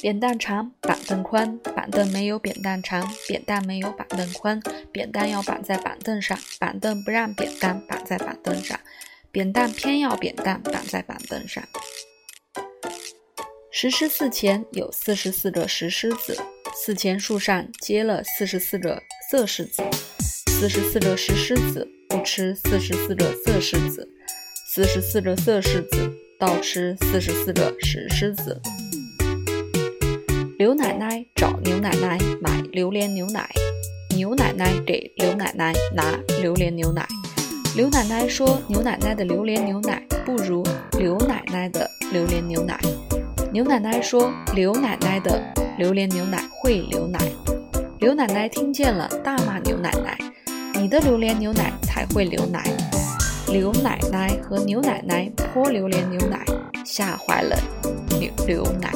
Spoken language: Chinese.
扁担长，板凳宽，板凳没有扁担长，扁担没有板凳宽，扁担要绑在板凳上，板凳不让扁担绑在板凳上，扁担偏要扁担绑在板凳上。石狮寺前有四十四个石狮子，寺前树上结了四十四个色狮子，四十四个石狮子不吃四十四个色狮子，四十四个色狮子倒吃四十四个石狮子。刘奶奶找牛奶奶买榴莲牛奶，牛奶奶给刘奶奶拿榴莲牛奶。刘奶奶说：“牛奶奶的榴莲牛奶不如刘奶奶的榴莲牛奶。”牛奶奶说：“刘奶奶的榴莲牛奶会流奶。”刘奶奶听见了，大骂牛奶奶：“你的榴莲牛奶才会流奶！”刘奶奶和牛奶奶泼榴莲牛奶，吓坏了牛刘奶